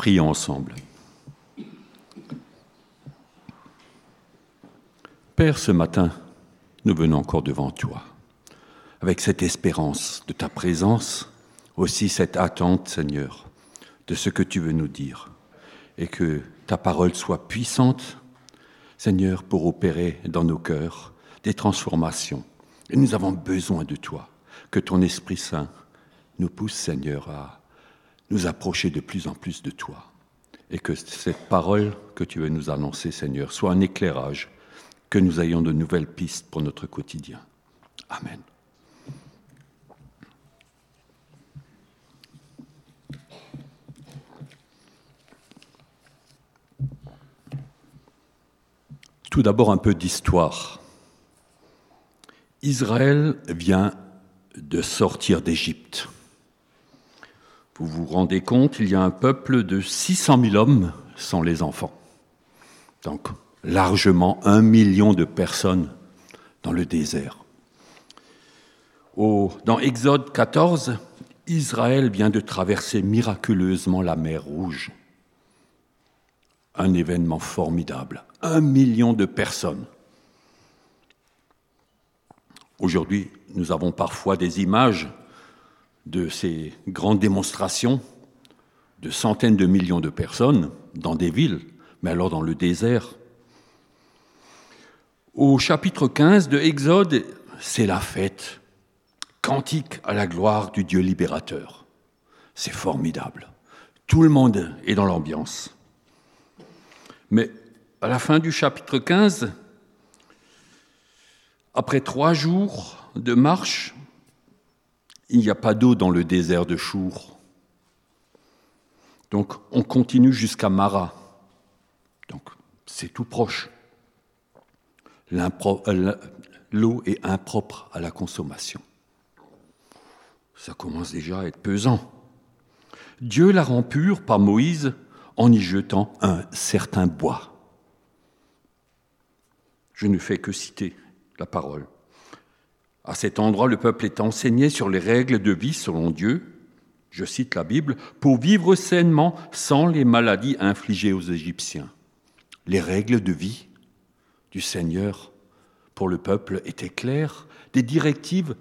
Prions ensemble. Père, ce matin, nous venons encore devant toi, avec cette espérance de ta présence, aussi cette attente, Seigneur, de ce que tu veux nous dire, et que ta parole soit puissante, Seigneur, pour opérer dans nos cœurs des transformations. Et nous avons besoin de toi, que ton Esprit Saint nous pousse, Seigneur, à nous approcher de plus en plus de toi. Et que cette parole que tu veux nous annoncer, Seigneur, soit un éclairage, que nous ayons de nouvelles pistes pour notre quotidien. Amen. Tout d'abord un peu d'histoire. Israël vient de sortir d'Égypte. Vous vous rendez compte, il y a un peuple de 600 000 hommes sans les enfants. Donc, largement un million de personnes dans le désert. dans Exode 14, Israël vient de traverser miraculeusement la mer Rouge. Un événement formidable. Un million de personnes. Aujourd'hui, nous avons parfois des images de ces grandes démonstrations de centaines de millions de personnes dans des villes, mais alors dans le désert. Au chapitre 15 de Exode, c'est la fête, cantique à la gloire du Dieu libérateur. C'est formidable. Tout le monde est dans l'ambiance. Mais à la fin du chapitre 15, après trois jours de marche, il n'y a pas d'eau dans le désert de Chour. Donc on continue jusqu'à Mara. Donc c'est tout proche. Euh, l'eau est impropre à la consommation. Ça commence déjà à être pesant. Dieu la rend pure par Moïse en y jetant un certain bois. Je ne fais que citer la parole. À cet endroit, le peuple est enseigné sur les règles de vie selon Dieu, je cite la Bible, pour vivre sainement sans les maladies infligées aux Égyptiens. Les règles de vie du Seigneur pour le peuple étaient claires, des directives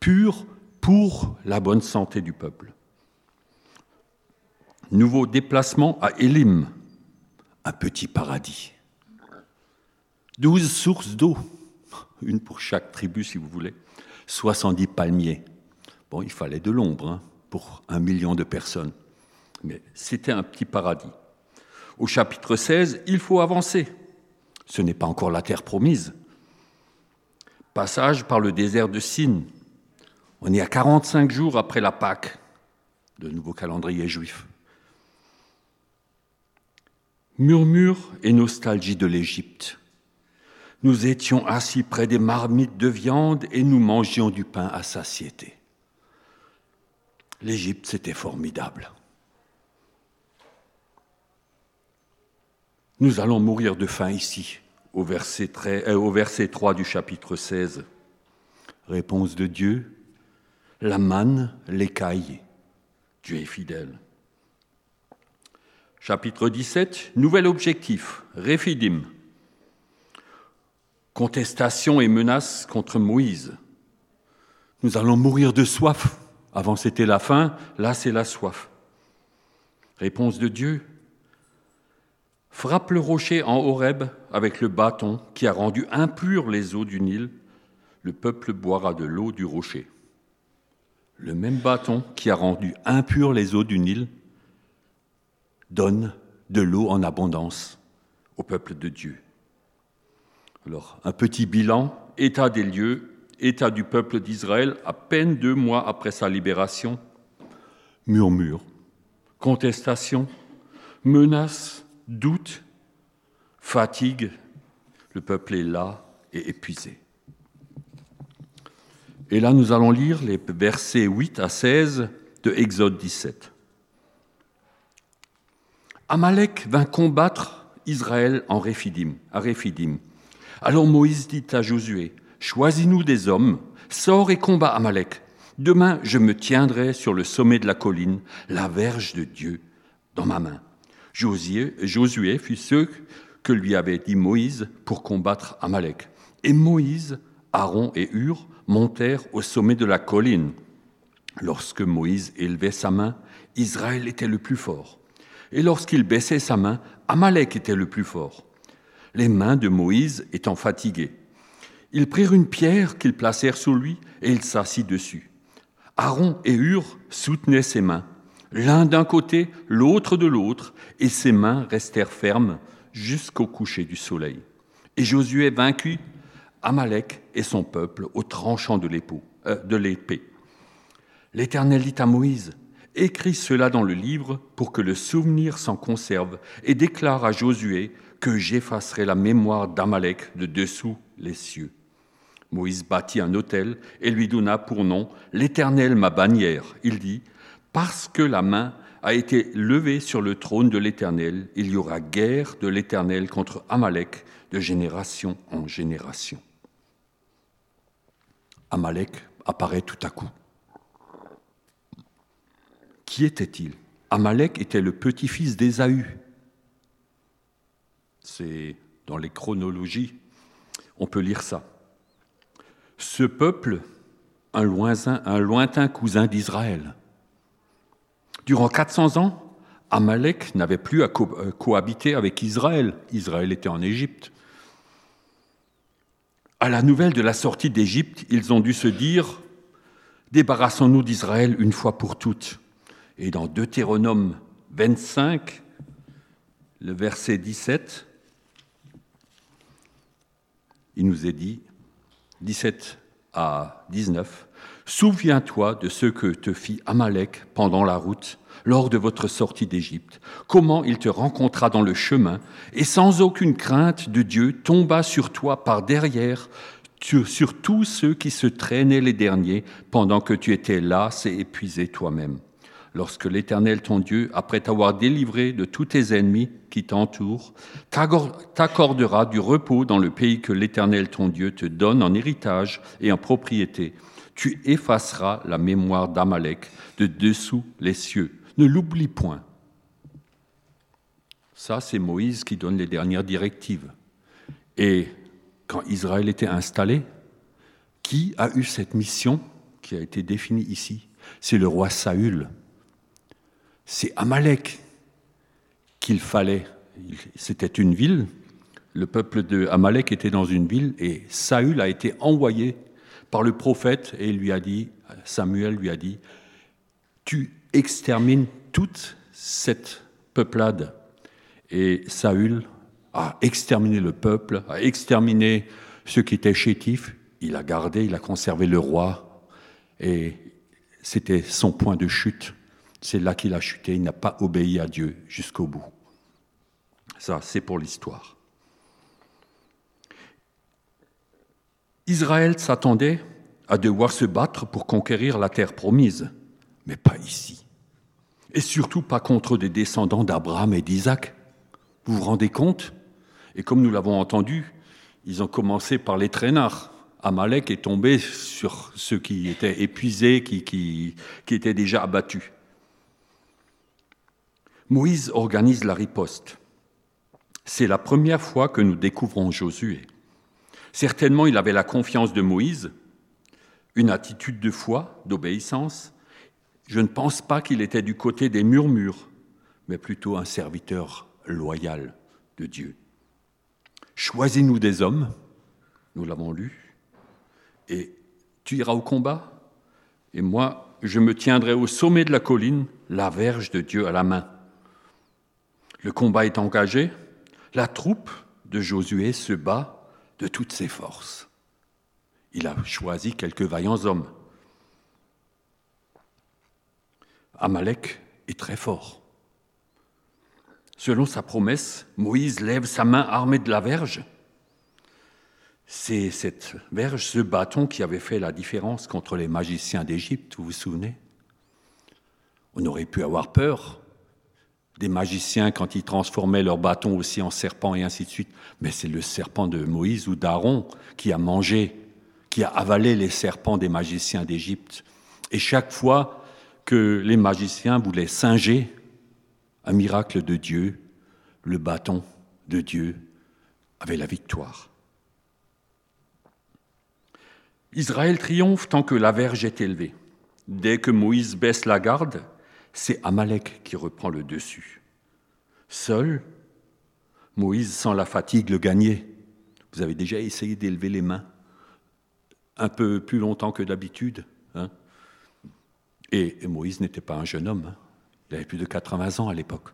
pures pour la bonne santé du peuple. Nouveau déplacement à Élim, un petit paradis. Douze sources d'eau une pour chaque tribu si vous voulez, 70 palmiers. Bon, il fallait de l'ombre hein, pour un million de personnes, mais c'était un petit paradis. Au chapitre 16, il faut avancer. Ce n'est pas encore la terre promise. Passage par le désert de Sin. On est à 45 jours après la Pâque, le nouveau calendrier juif. Murmure et nostalgie de l'Égypte. Nous étions assis près des marmites de viande et nous mangions du pain à satiété. L'Égypte, c'était formidable. Nous allons mourir de faim ici, au verset, euh, au verset 3 du chapitre 16. Réponse de Dieu, la manne, l'écaille. Dieu est fidèle. Chapitre 17, nouvel objectif, Réphidim, contestation et menaces contre Moïse. Nous allons mourir de soif. Avant c'était la faim, là c'est la soif. Réponse de Dieu. Frappe le rocher en Horeb avec le bâton qui a rendu impures les eaux du Nil. Le peuple boira de l'eau du rocher. Le même bâton qui a rendu impures les eaux du Nil donne de l'eau en abondance au peuple de Dieu. Alors, un petit bilan, état des lieux, état du peuple d'Israël à peine deux mois après sa libération. Murmure, contestation, menace, doute, fatigue. Le peuple est là et épuisé. Et là, nous allons lire les versets 8 à 16 de Exode 17. Amalek vint combattre Israël en Réphidim, à Réphidim. Alors Moïse dit à Josué, Choisis-nous des hommes, sors et combat Amalek. Demain, je me tiendrai sur le sommet de la colline, la verge de Dieu dans ma main. Josué, fut ce que lui avait dit Moïse pour combattre Amalek. Et Moïse, Aaron et Hur montèrent au sommet de la colline. Lorsque Moïse élevait sa main, Israël était le plus fort. Et lorsqu'il baissait sa main, Amalek était le plus fort. Les mains de Moïse étant fatiguées. Ils prirent une pierre qu'ils placèrent sous lui et il s'assit dessus. Aaron et Hur soutenaient ses mains, l'un d'un côté, l'autre de l'autre, et ses mains restèrent fermes jusqu'au coucher du soleil. Et Josué vaincu Amalek et son peuple au tranchant euh, de l'épée. L'Éternel dit à Moïse, Écris cela dans le livre pour que le souvenir s'en conserve, et déclare à Josué que j'effacerai la mémoire d'Amalek de dessous les cieux. Moïse bâtit un autel et lui donna pour nom L'Éternel ma bannière. Il dit, Parce que la main a été levée sur le trône de l'Éternel, il y aura guerre de l'Éternel contre Amalek de génération en génération. Amalek apparaît tout à coup. Qui était-il? Amalek était le petit-fils d'Ésaü. C'est dans les chronologies, on peut lire ça. Ce peuple, un lointain, cousin d'Israël. Durant 400 ans, Amalek n'avait plus à euh, cohabiter avec Israël. Israël était en Égypte. À la nouvelle de la sortie d'Égypte, ils ont dû se dire Débarrassons-nous d'Israël une fois pour toutes. Et dans Deutéronome 25, le verset 17, il nous est dit, 17 à 19, Souviens-toi de ce que te fit Amalek pendant la route, lors de votre sortie d'Égypte, comment il te rencontra dans le chemin, et sans aucune crainte de Dieu tomba sur toi par derrière, sur tous ceux qui se traînaient les derniers, pendant que tu étais las et épuisé toi-même lorsque l'Éternel ton Dieu, après t'avoir délivré de tous tes ennemis qui t'entourent, t'accordera du repos dans le pays que l'Éternel ton Dieu te donne en héritage et en propriété. Tu effaceras la mémoire d'Amalek de dessous les cieux. Ne l'oublie point. Ça, c'est Moïse qui donne les dernières directives. Et quand Israël était installé, qui a eu cette mission qui a été définie ici? C'est le roi Saül c'est Amalek qu'il fallait. C'était une ville, le peuple de Amalek était dans une ville et Saül a été envoyé par le prophète et lui a dit, Samuel lui a dit, tu extermines toute cette peuplade. Et Saül a exterminé le peuple, a exterminé ceux qui étaient chétifs, il a gardé, il a conservé le roi, et c'était son point de chute. C'est là qu'il a chuté, il n'a pas obéi à Dieu jusqu'au bout. Ça, c'est pour l'histoire. Israël s'attendait à devoir se battre pour conquérir la terre promise, mais pas ici. Et surtout pas contre des descendants d'Abraham et d'Isaac. Vous vous rendez compte? Et comme nous l'avons entendu, ils ont commencé par les traînards. Amalek est tombé sur ceux qui étaient épuisés, qui, qui, qui étaient déjà abattus. Moïse organise la riposte. C'est la première fois que nous découvrons Josué. Certainement, il avait la confiance de Moïse, une attitude de foi, d'obéissance. Je ne pense pas qu'il était du côté des murmures, mais plutôt un serviteur loyal de Dieu. Choisis-nous des hommes, nous l'avons lu, et tu iras au combat, et moi, je me tiendrai au sommet de la colline, la verge de Dieu à la main. Le combat est engagé, la troupe de Josué se bat de toutes ses forces. Il a choisi quelques vaillants hommes. Amalek est très fort. Selon sa promesse, Moïse lève sa main armée de la verge. C'est cette verge, ce bâton qui avait fait la différence contre les magiciens d'Égypte, vous vous souvenez? On aurait pu avoir peur, des magiciens quand ils transformaient leur bâton aussi en serpent et ainsi de suite. Mais c'est le serpent de Moïse ou d'Aaron qui a mangé, qui a avalé les serpents des magiciens d'Égypte. Et chaque fois que les magiciens voulaient singer un miracle de Dieu, le bâton de Dieu avait la victoire. Israël triomphe tant que la verge est élevée. Dès que Moïse baisse la garde, c'est Amalek qui reprend le dessus. Seul, Moïse sent la fatigue le gagner. Vous avez déjà essayé d'élever les mains un peu plus longtemps que d'habitude. Hein? Et, Moïse n'était pas un jeune homme. Hein. il avait plus de 80 ans à l'époque.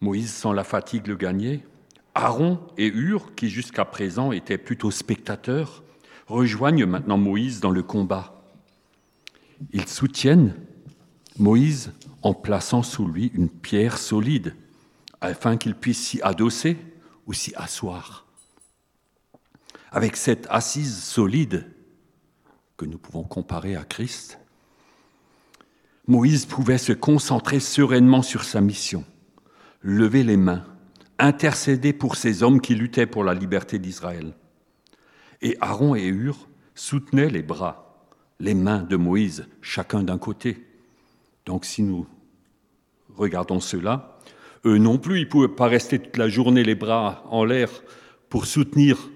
Moïse sent la fatigue le gagner. Aaron et Hur, qui jusqu'à présent étaient plutôt spectateurs, rejoignent maintenant Moïse dans le combat. Ils soutiennent Moïse en plaçant sous lui une pierre solide, afin qu'il puisse s'y adosser ou s'y asseoir. Avec cette assise solide que nous pouvons comparer à Christ, Moïse pouvait se concentrer sereinement sur sa mission, lever les mains, intercéder pour ces hommes qui luttaient pour la liberté d'Israël. Et Aaron et Hur soutenaient les bras, les mains de Moïse, chacun d'un côté. Donc si nous regardons cela, eux non plus, ils ne pouvaient pas rester toute la journée les bras en l'air pour soutenir.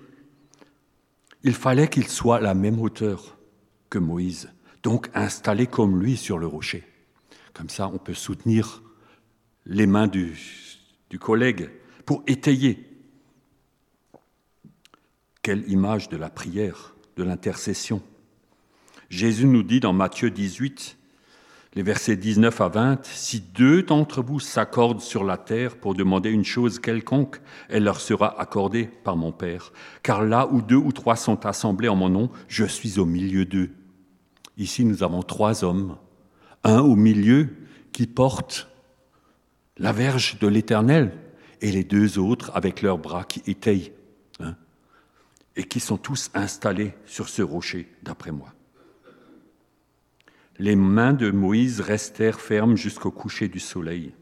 Il fallait qu'ils soient à la même hauteur que Moïse, donc installés comme lui sur le rocher. Comme ça, on peut soutenir les mains du, du collègue pour étayer. Quelle image de la prière, de l'intercession. Jésus nous dit dans Matthieu 18, les versets 19 à 20, Si deux d'entre vous s'accordent sur la terre pour demander une chose quelconque, elle leur sera accordée par mon Père. Car là où deux ou trois sont assemblés en mon nom, je suis au milieu d'eux. Ici, nous avons trois hommes, un au milieu qui porte la verge de l'Éternel, et les deux autres avec leurs bras qui étayent, hein, et qui sont tous installés sur ce rocher, d'après moi. Les mains de Moïse restèrent fermes jusqu'au coucher du soleil.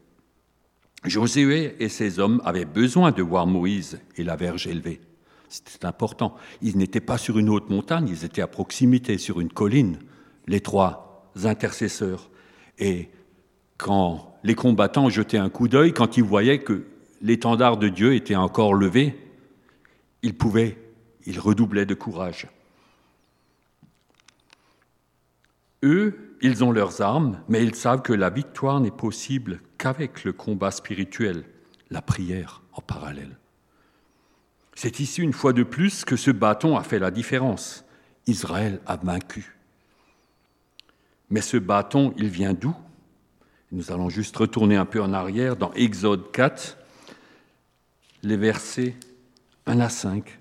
Josué et ses hommes avaient besoin de voir Moïse et la verge élevée. C'était important. Ils n'étaient pas sur une haute montagne, ils étaient à proximité, sur une colline, les trois intercesseurs. Et quand les combattants jetaient un coup d'œil, quand ils voyaient que l'étendard de Dieu était encore levé, il pouvait, il redoublait de courage. Eux, ils ont leurs armes, mais ils savent que la victoire n'est possible qu'avec le combat spirituel, la prière en parallèle. C'est ici une fois de plus que ce bâton a fait la différence. Israël a vaincu. Mais ce bâton, il vient d'où? Nous allons juste retourner un peu en arrière dans Exode 4, les versets 1 à 5.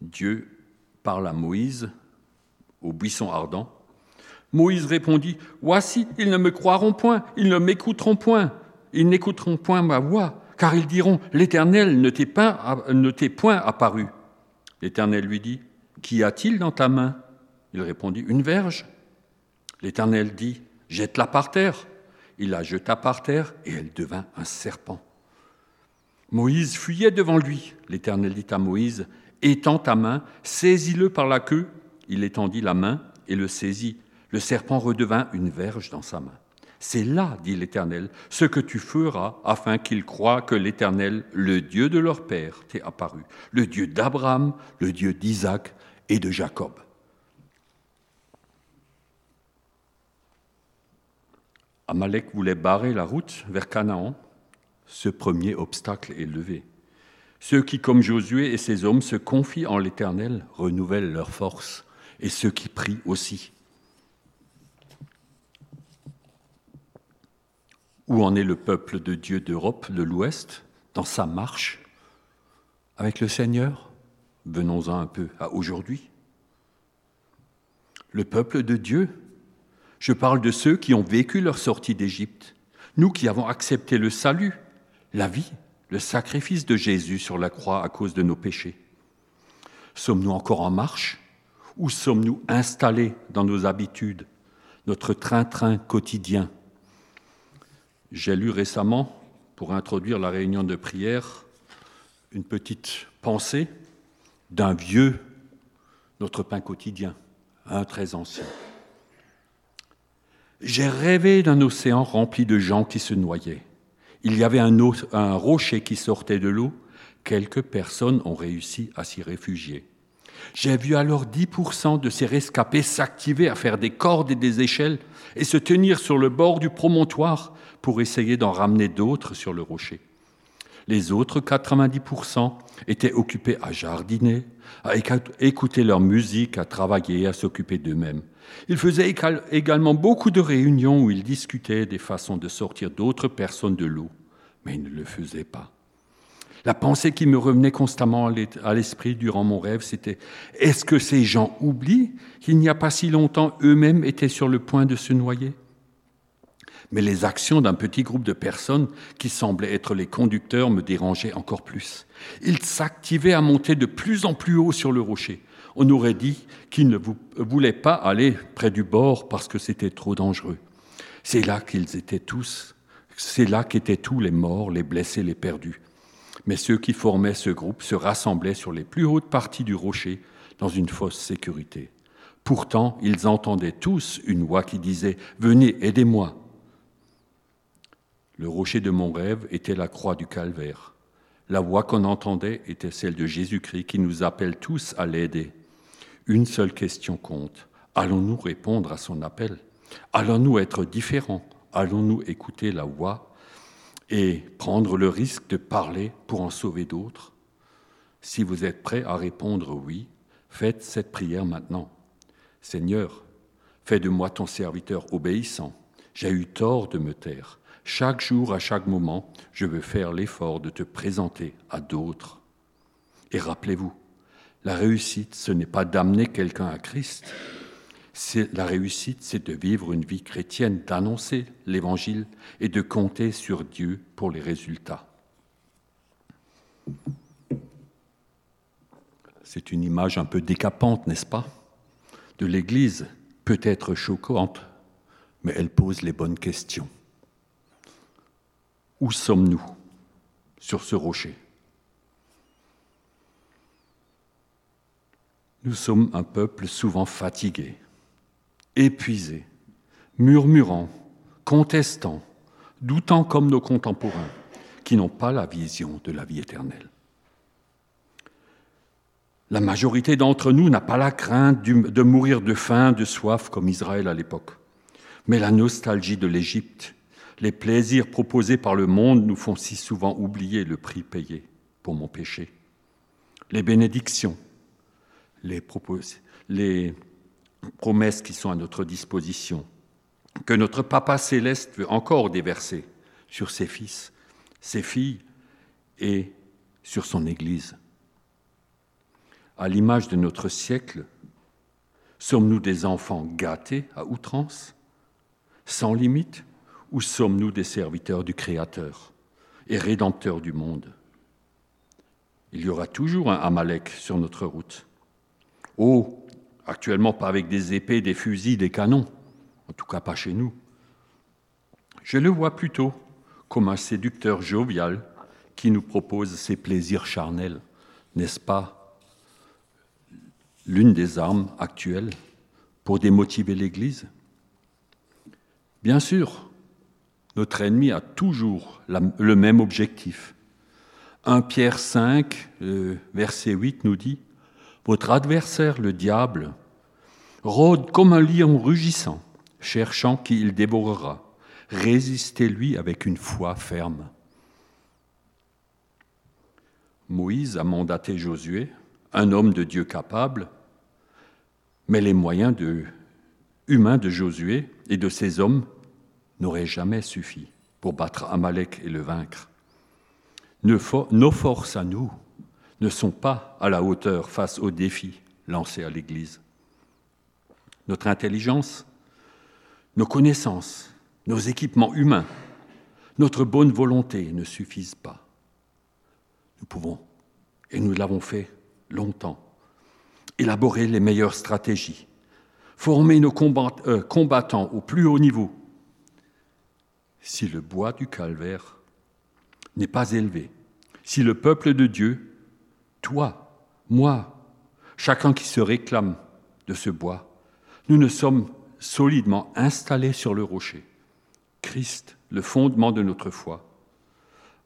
Dieu parle à Moïse au buisson ardent. Moïse répondit, Voici, ils ne me croiront point, ils ne m'écouteront point, ils n'écouteront point ma voix, car ils diront, L'Éternel ne t'est point apparu. L'Éternel lui dit, Qu'y a-t-il dans ta main? Il répondit, Une verge. L'Éternel dit, Jette-la par terre. Il la jeta par terre, et elle devint un serpent. Moïse fuyait devant lui. L'Éternel dit à Moïse, Étends ta main, saisis-le par la queue. Il étendit la main et le saisit. Le serpent redevint une verge dans sa main. C'est là, dit l'Éternel, ce que tu feras afin qu'ils croient que l'Éternel, le Dieu de leur père, t'est apparu, le Dieu d'Abraham, le Dieu d'Isaac et de Jacob. Amalek voulait barrer la route vers Canaan ce premier obstacle est levé. Ceux qui, comme Josué et ses hommes, se confient en l'Éternel renouvellent leur force, et ceux qui prient aussi. Où en est le peuple de Dieu d'Europe, de l'Ouest, dans sa marche avec le Seigneur? Venons-en un peu à aujourd'hui. Le peuple de Dieu, je parle de ceux qui ont vécu leur sortie d'Égypte, nous qui avons accepté le salut, la vie, le sacrifice de Jésus sur la croix à cause de nos péchés Sommes-nous encore en marche? Ou sommes-nous installés dans nos habitudes, notre train-train quotidien? J'ai lu récemment, pour introduire la réunion de prière, une petite pensée d'un vieux, notre pain quotidien, un très ancien. J'ai rêvé d'un océan rempli de gens qui se noyaient. Il y avait un rocher qui sortait de l'eau. Quelques personnes ont réussi à s'y réfugier. J'ai vu alors 10% de ces rescapés s'activer à faire des cordes et des échelles et se tenir sur le bord du promontoire pour essayer d'en ramener d'autres sur le rocher. Les autres 90% étaient occupés à jardiner, à écouter leur musique, à travailler, à s'occuper d'eux-mêmes. Ils faisaient également beaucoup de réunions où ils discutaient des façons de sortir d'autres personnes de l'eau, mais ils ne le faisaient pas. La pensée qui me revenait constamment à l'esprit durant mon rêve, c'était est-ce que ces gens oublient qu'il n'y a pas si longtemps eux-mêmes étaient sur le point de se noyer? Mais les actions d'un petit groupe de personnes qui semblaient être les conducteurs me dérangeaient encore plus. Ils s'activaient à monter de plus en plus haut sur le rocher. On aurait dit qu'ils ne voulaient pas aller près du bord parce que c'était trop dangereux. C'est là qu'ils étaient tous, c'est là qu'étaient tous les morts, les blessés, les perdus mais ceux qui formaient ce groupe se rassemblaient sur les plus hautes parties du rocher dans une fausse sécurité. Pourtant, ils entendaient tous une voix qui disait Venez, aidez-moi. Le rocher de mon rêve était la croix du calvaire. La voix qu'on entendait était celle de Jésus-Christ qui nous appelle tous à l'aider. Une seule question compte. Allons-nous répondre à son appel? Allons-nous être différents? Allons-nous écouter la voix et prendre le risque de parler pour en sauver d'autres? Si vous êtes prêt à répondre oui, faites cette prière maintenant. Seigneur, fais de moi ton serviteur obéissant. J'ai eu tort de me taire. Chaque jour, à chaque moment, je veux faire l'effort de te présenter à d'autres. Et rappelez-vous, la réussite, ce n'est pas d'amener quelqu'un à Christ, la réussite, c'est de vivre une vie chrétienne, d'annoncer l'Évangile et de compter sur Dieu pour les résultats. C'est une image un peu décapante, n'est-ce pas? De l'Église, peut-être choquante, mais elle pose les bonnes questions. Où sommes-nous sur ce rocher? Nous sommes un peuple souvent fatigué, épuisés, murmurant, contestant, doutant comme nos contemporains, qui n'ont pas la vision de la vie éternelle. La majorité d'entre nous n'a pas la crainte de mourir de faim, de soif comme Israël à l'époque. Mais la nostalgie de l'Égypte, les plaisirs proposés par le monde nous font si souvent oublier le prix payé pour mon péché. Les bénédictions, les, les promesses qui sont à notre disposition, que notre Papa céleste veut encore déverser sur ses fils, ses filles et sur son Église. À l'image de notre siècle, sommes-nous des enfants gâtés à outrance, sans limite, ou sommes-nous des serviteurs du Créateur et rédempteurs du monde? Il y aura toujours un Amalek sur notre route. Oh, Actuellement, pas avec des épées, des fusils, des canons. En tout cas, pas chez nous. Je le vois plutôt comme un séducteur jovial qui nous propose ses plaisirs charnels. N'est-ce pas l'une des armes actuelles pour démotiver l'Église? Bien sûr, notre ennemi a toujours le même objectif. 1 Pierre 5, euh, verset 8 nous dit votre adversaire, le diable, rôde comme un lion rugissant, cherchant qui il dévorera. Résistez-lui avec une foi ferme. Moïse a mandaté Josué, un homme de Dieu capable, mais les moyens humains de Josué et de ses hommes n'auraient jamais suffi pour battre Amalek et le vaincre. Nos forces à nous ne sont pas à la hauteur face aux défis lancés à l'Église. Notre intelligence, nos connaissances, nos équipements humains, notre bonne volonté ne suffisent pas. Nous pouvons, et nous l'avons fait longtemps, élaborer les meilleures stratégies, former nos euh, combattants au plus haut niveau. Si le bois du calvaire n'est pas élevé, si le peuple de Dieu toi, moi, chacun qui se réclame de ce bois, nous ne sommes solidement installés sur le rocher, Christ, le fondement de notre foi,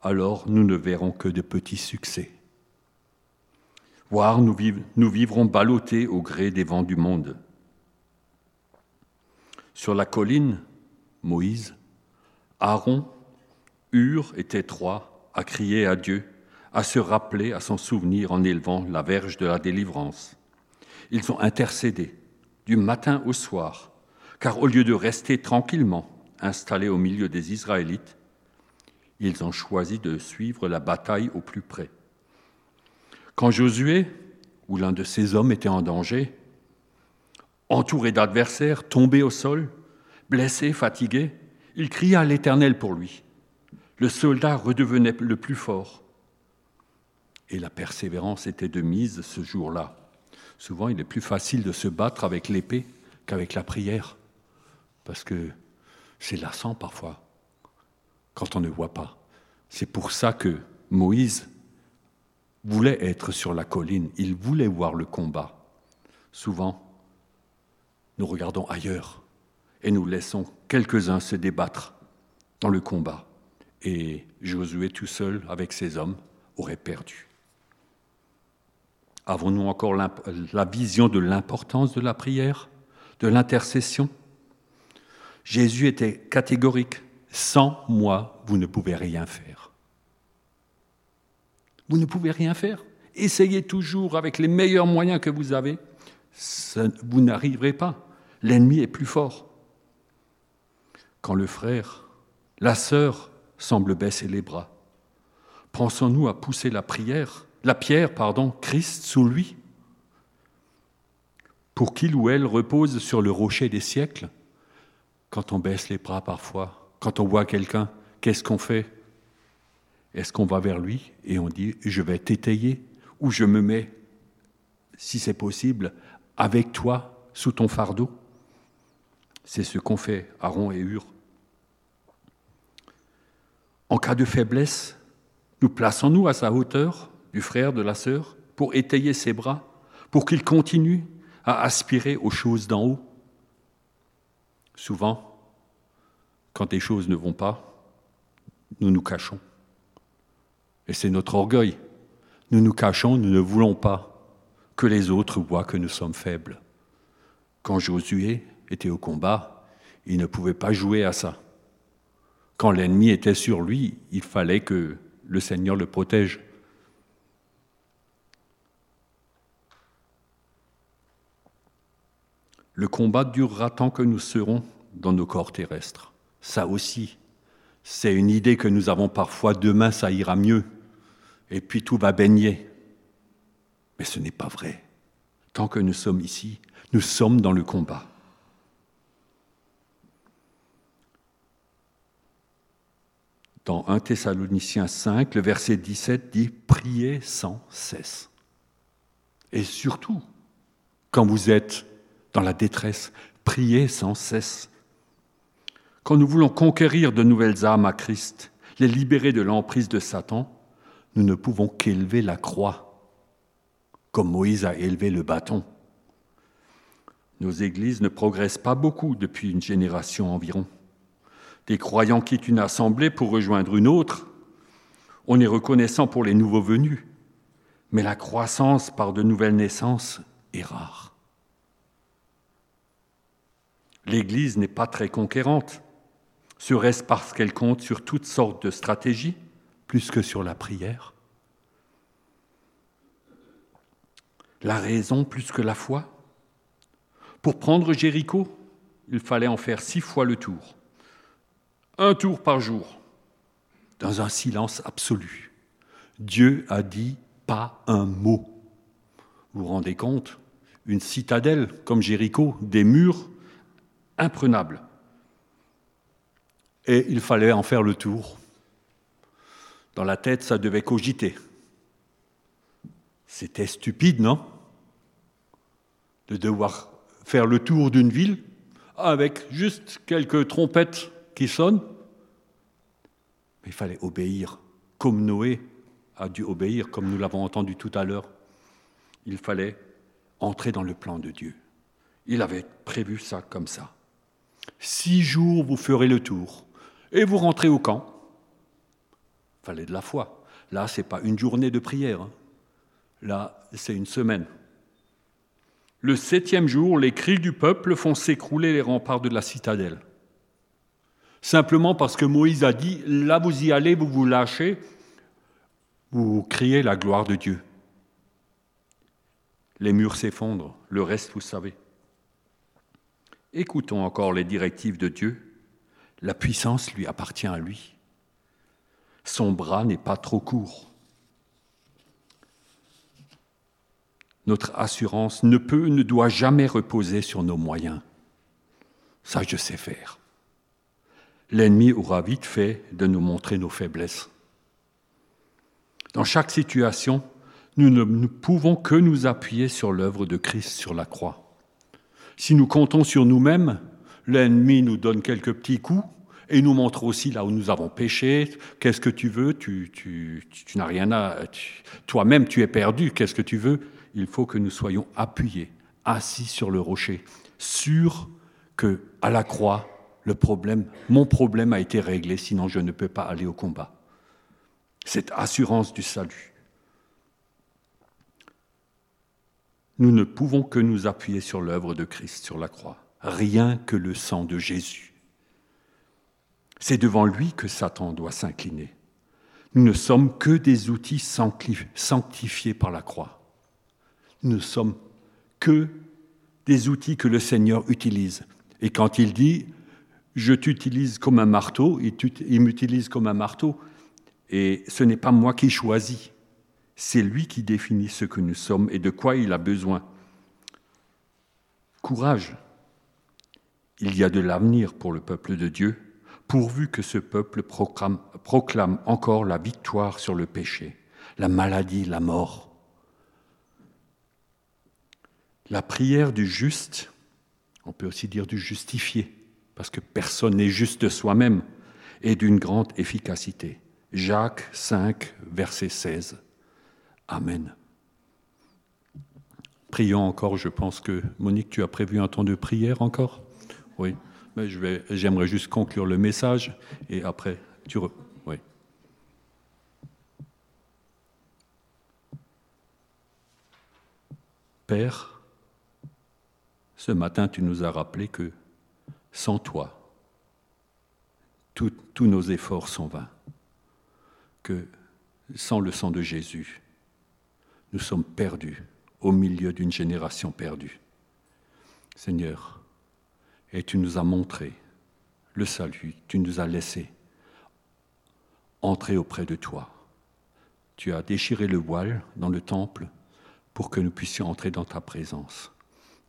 alors nous ne verrons que de petits succès. Voire nous, vivrons ballottés au gré des vents du monde. Sur la colline, Moïse, Aaron, Hur et trois à crier à Dieu, à se rappeler, à s'en souvenir en élevant la verge de la délivrance. Ils ont intercédé du matin au soir, car au lieu de rester tranquillement installés au milieu des Israélites, ils ont choisi de suivre la bataille au plus près. Quand Josué, ou l'un de ses hommes était en danger, entouré d'adversaires, tombé au sol, blessé, fatigué, il cria à l'Éternel pour lui. Le soldat redevenait le plus fort. Et la persévérance était de mise ce jour-là. Souvent, il est plus facile de se battre avec l'épée qu'avec la prière, parce que c'est lassant parfois quand on ne voit pas. C'est pour ça que Moïse voulait être sur la colline, il voulait voir le combat. Souvent, nous regardons ailleurs et nous laissons quelques-uns se débattre dans le combat. Et Josué tout seul, avec ses hommes, aurait perdu. Avons-nous encore la vision de l'importance de la prière, de l'intercession? Jésus était catégorique. Sans moi, vous ne pouvez rien faire. Vous ne pouvez rien faire. Essayez toujours avec les meilleurs moyens que vous avez. vous n'arriverez pas. L'ennemi est plus fort. Quand le frère, la sœur semble baisser les bras, pensons-nous à pousser la prière, la pierre, pardon, Christ sous lui, pour qu'il ou elle repose sur le rocher des siècles. Quand on baisse les bras parfois, quand on voit quelqu'un, qu'est-ce qu'on fait? Est-ce qu'on va vers lui et on dit je vais t'étayer ou je me mets, si c'est possible, avec toi sous ton fardeau? C'est ce qu'ont fait Aaron et Hur. En cas de faiblesse, nous plaçons-nous à sa hauteur, du frère, de la sœur, pour étayer ses bras, pour qu'il continue à aspirer aux choses d'en haut Souvent, quand les choses ne vont pas, nous nous cachons. Et c'est notre orgueil. Nous nous cachons, nous ne voulons pas que les autres voient que nous sommes faibles. Quand Josué était au combat, il ne pouvait pas jouer à ça. Quand l'ennemi était sur lui, il fallait que le Seigneur le protège. Le combat durera tant que nous serons dans nos corps terrestres. Ça aussi, c'est une idée que nous avons parfois, demain ça ira mieux, et puis tout va baigner. Mais ce n'est pas vrai. Tant que nous sommes ici, nous sommes dans le combat. Dans 1 Thessaloniciens 5, le verset 17 dit Priez sans cesse. Et surtout, quand vous êtes dans la détresse, priez sans cesse. Quand nous voulons conquérir de nouvelles âmes à Christ, les libérer de l'emprise de Satan, nous ne pouvons qu'élever la croix, comme Moïse a élevé le bâton. Nos églises ne progressent pas beaucoup depuis une génération environ. Des croyants quittent une assemblée pour rejoindre une autre. On est reconnaissant pour les nouveaux venus, mais la croissance par de nouvelles naissances est rare. L'Église n'est pas très conquérante. Serait-ce parce qu'elle compte sur toutes sortes de stratégies plus que sur la prière La raison plus que la foi Pour prendre Jéricho, il fallait en faire six fois le tour. Un tour par jour, dans un silence absolu. Dieu a dit pas un mot. Vous vous rendez compte? Une citadelle comme Jéricho, des murs imprenable. Et il fallait en faire le tour. Dans la tête, ça devait cogiter. C'était stupide, non? De devoir faire le tour d'une ville avec juste quelques trompettes qui sonnent. Mais il fallait obéir, comme Noé a dû obéir, comme nous l'avons entendu tout à l'heure. Il fallait entrer dans le plan de Dieu. Il avait prévu ça comme ça. Six jours, vous ferez le tour et vous rentrez au camp. Fallait de la foi. Là, ce n'est pas une journée de prière. Hein. Là, c'est une semaine. Le septième jour, les cris du peuple font s'écrouler les remparts de la citadelle. Simplement parce que Moïse a dit, là vous y allez, vous vous lâchez, vous criez la gloire de Dieu. Les murs s'effondrent, le reste vous savez. Écoutons encore les directives de Dieu. La puissance lui appartient à lui. Son bras n'est pas trop court. Notre assurance ne peut, ne doit jamais reposer sur nos moyens. Ça, je sais faire. L'ennemi aura vite fait de nous montrer nos faiblesses. Dans chaque situation, nous ne pouvons que nous appuyer sur l'œuvre de Christ sur la croix. Si nous comptons sur nous-mêmes, l'ennemi nous donne quelques petits coups et nous montre aussi là où nous avons péché. Qu'est-ce que tu veux? Tu, tu, n'as rien à. Toi-même, tu es perdu. Qu'est-ce que tu veux? Il faut que nous soyons appuyés, assis sur le rocher, sûrs que à la croix, le problème, mon problème a été réglé. Sinon, je ne peux pas aller au combat. Cette assurance du salut. Nous ne pouvons que nous appuyer sur l'œuvre de Christ sur la croix. Rien que le sang de Jésus c'est devant lui que Satan doit s'incliner. Nous ne sommes que des outils sanctifiés par la croix. Nous ne sommes que des outils que le Seigneur utilise. Et quand il dit je t'utilise comme un marteau, il m'utilise comme un marteau, et ce n'est pas moi qui choisis, c'est lui qui définit ce que nous sommes et de quoi il a besoin. Courage, il y a de l'avenir pour le peuple de Dieu pourvu que ce peuple proclame, encore la victoire sur le péché, la maladie, la mort. La prière du juste, on peut aussi dire du justifié, parce que personne n'est juste de soi-même, est d'une grande efficacité. Jacques 5, verset 16. Amen. Prions encore, je pense que Monique, tu as prévu un temps de prière encore? Oui. Mais j'aimerais juste conclure le message et après, tu oui. Père, ce matin, tu nous as rappelé que sans toi, tous nos efforts sont vains, que sans le sang de Jésus, nous sommes perdus au milieu d'une génération perdue. Seigneur, et tu nous as montré le salut, tu nous as laissé entrer auprès de toi. Tu as déchiré le voile dans le temple pour que nous puissions entrer dans ta présence.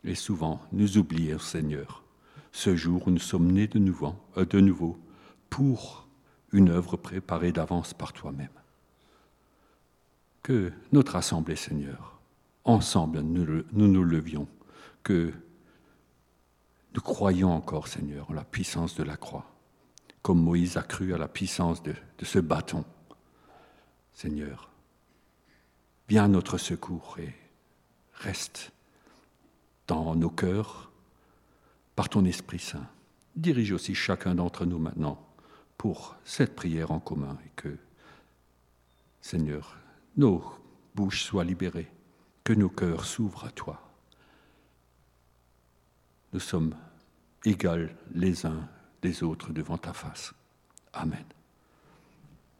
Et souvent, nous oublions, Seigneur, ce jour où nous sommes nés de nouveau, euh, de nouveau pour une œuvre préparée d'avance par toi-même. Que notre assemblée, Seigneur, ensemble, nous nous, levions, que nous croyons encore, Seigneur, en la puissance de la croix, comme Moïse a cru à la puissance de, ce bâton. Seigneur, viens à notre secours et reste dans nos cœurs par ton Esprit Saint. Dirige aussi chacun d'entre nous maintenant pour cette prière en commun et que, Seigneur, nos bouches soient libérées, que nos cœurs s'ouvrent à toi nous sommes égaux les uns des autres devant ta face. Amen.